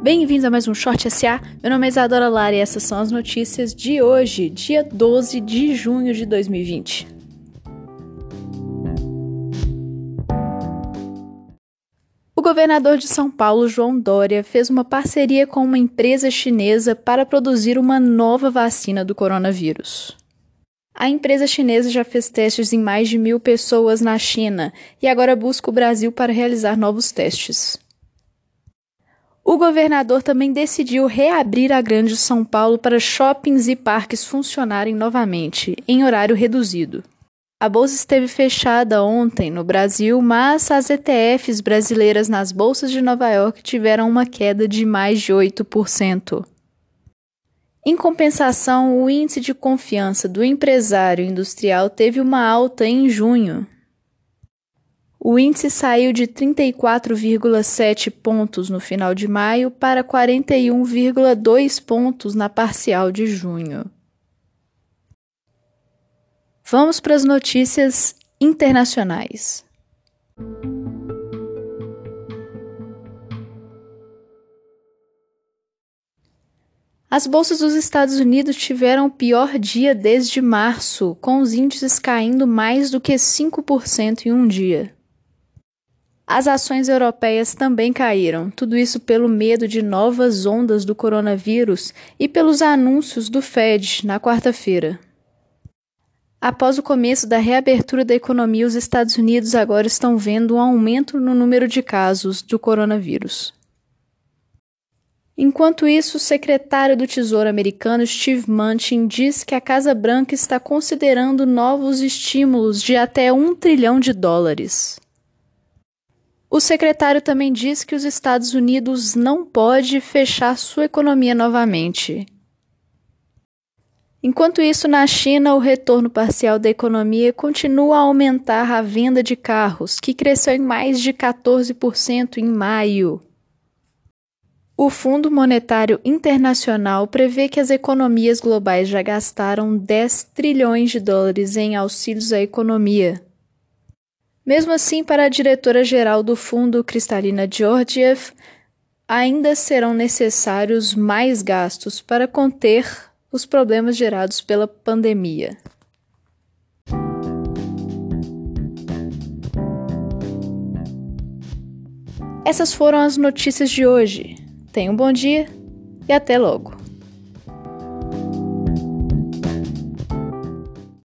Bem-vindos a mais um Short SA. Meu nome é Isadora Lara e essas são as notícias de hoje, dia 12 de junho de 2020. O governador de São Paulo, João Dória, fez uma parceria com uma empresa chinesa para produzir uma nova vacina do coronavírus. A empresa chinesa já fez testes em mais de mil pessoas na China e agora busca o Brasil para realizar novos testes. O governador também decidiu reabrir a Grande São Paulo para shoppings e parques funcionarem novamente, em horário reduzido. A bolsa esteve fechada ontem no Brasil, mas as ETFs brasileiras nas bolsas de Nova York tiveram uma queda de mais de 8%. Em compensação, o índice de confiança do empresário industrial teve uma alta em junho, o índice saiu de 34,7 pontos no final de maio para 41,2 pontos na parcial de junho. Vamos para as notícias internacionais. As bolsas dos Estados Unidos tiveram o pior dia desde março, com os índices caindo mais do que 5% em um dia. As ações europeias também caíram, tudo isso pelo medo de novas ondas do coronavírus e pelos anúncios do Fed na quarta-feira. Após o começo da reabertura da economia, os Estados Unidos agora estão vendo um aumento no número de casos do coronavírus. Enquanto isso, o secretário do Tesouro americano Steve Mnuchin diz que a Casa Branca está considerando novos estímulos de até um trilhão de dólares. O secretário também diz que os Estados Unidos não pode fechar sua economia novamente. Enquanto isso, na China, o retorno parcial da economia continua a aumentar a venda de carros, que cresceu em mais de 14% em maio. O Fundo Monetário Internacional prevê que as economias globais já gastaram 10 trilhões de dólares em auxílios à economia mesmo assim, para a diretora-geral do fundo, Kristalina Georgiev, ainda serão necessários mais gastos para conter os problemas gerados pela pandemia. Essas foram as notícias de hoje. Tenha um bom dia e até logo.